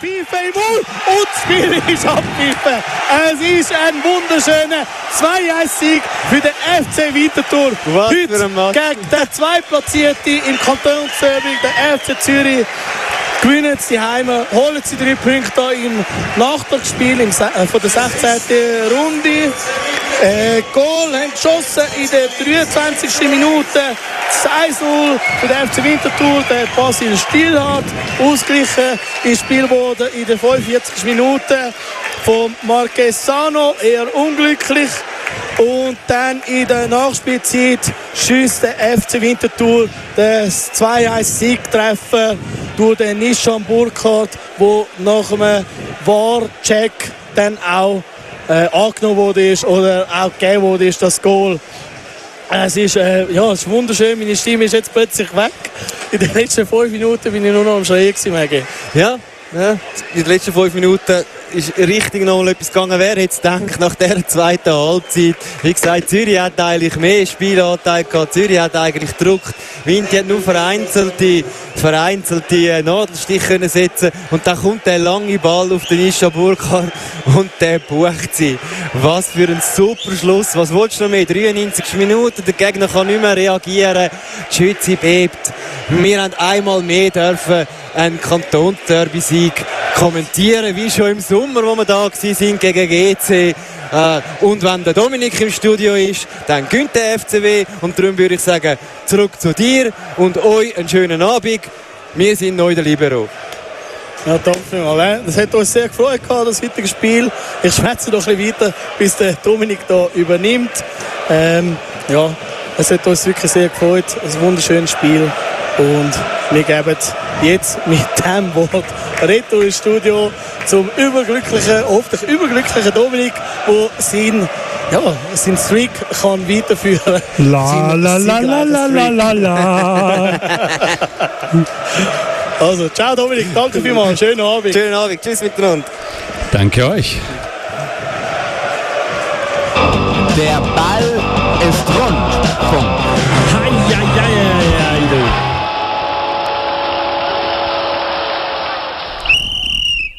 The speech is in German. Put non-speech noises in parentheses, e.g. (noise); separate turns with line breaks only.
Pfeife im Mund und das Spiel ist abgepfiffen. Es ist ein wunderschöner 2-1-Sieg für den FC Winterthur.
Was
Heute
für ein Match.
gegen den Zweitplatzierten im Kantonsderby, der FC Zürich. Gewinnen sie Heime, holen sie drei Punkte im Nachtragsspiel im, äh, von der 16. Runde. Äh, Goal haben geschossen in der 23. Minute. Das 1-0 für den FC Winterthur. Der Basil Stillhardt ausgleichen ins Spiel wurde in der 45. Minute von Marquesano. Eher unglücklich. Und dann in der Nachspielzeit schießt der FC Winterthur das 2-1-Siegtreffer durch den Nishan Burkhardt, wo nach einem War-Check dann auch äh, angenommen wurde oder auch gegeben wurde ist, das Goal. Es ist, äh, ja, es ist wunderschön, meine Stimme ist jetzt plötzlich weg. In den letzten fünf Minuten bin ich nur noch am Schreien.
Ja, ja, in den letzten fünf Minuten ist richtig noch mal etwas gegangen. Wer hätte es gedacht, nach dieser zweiten Halbzeit? Wie gesagt, Zürich hat eigentlich mehr Spielanteil gehabt. Zürich hat eigentlich gedruckt. Winti hat nur vereinzelte, vereinzelte äh, Nadelstich können setzen Und dann kommt der lange Ball auf den Isha Burkhardt und der bucht sie. Was für ein super Schluss. Was willst du noch mehr? 93 Minuten, der Gegner kann nicht mehr reagieren. Die Schütze bebt. Wir haben einmal mehr dürfen einen Kantonsderby-Sieg kommentieren, wie schon im Sommer, wo wir da sind gegen GC. Äh, und wenn der Dominik im Studio ist, dann gönnt der FCW. Und darum würde ich sagen, zurück zu dir und euch einen schönen Abend. Wir sind neu der Libero.
Ja, danke vielmals. Das hat uns sehr gefreut, das heutige Spiel. Ich schwätze noch ein bisschen weiter, bis der Dominik da übernimmt. Ähm, ja, es hat uns wirklich sehr gefreut. Ein wunderschönes Spiel. Und wir geben jetzt mit dem Wort Reto ins Studio zum überglücklichen, hoffentlich überglücklichen Dominik, der sein, ja, sein Streak kann weiterführen
La la la la la la la la. (laughs)
Also, ciao Dominik, danke vielmals, schönen Abend.
Schönen Abend, tschüss miteinander.
Danke euch.
Der Ball.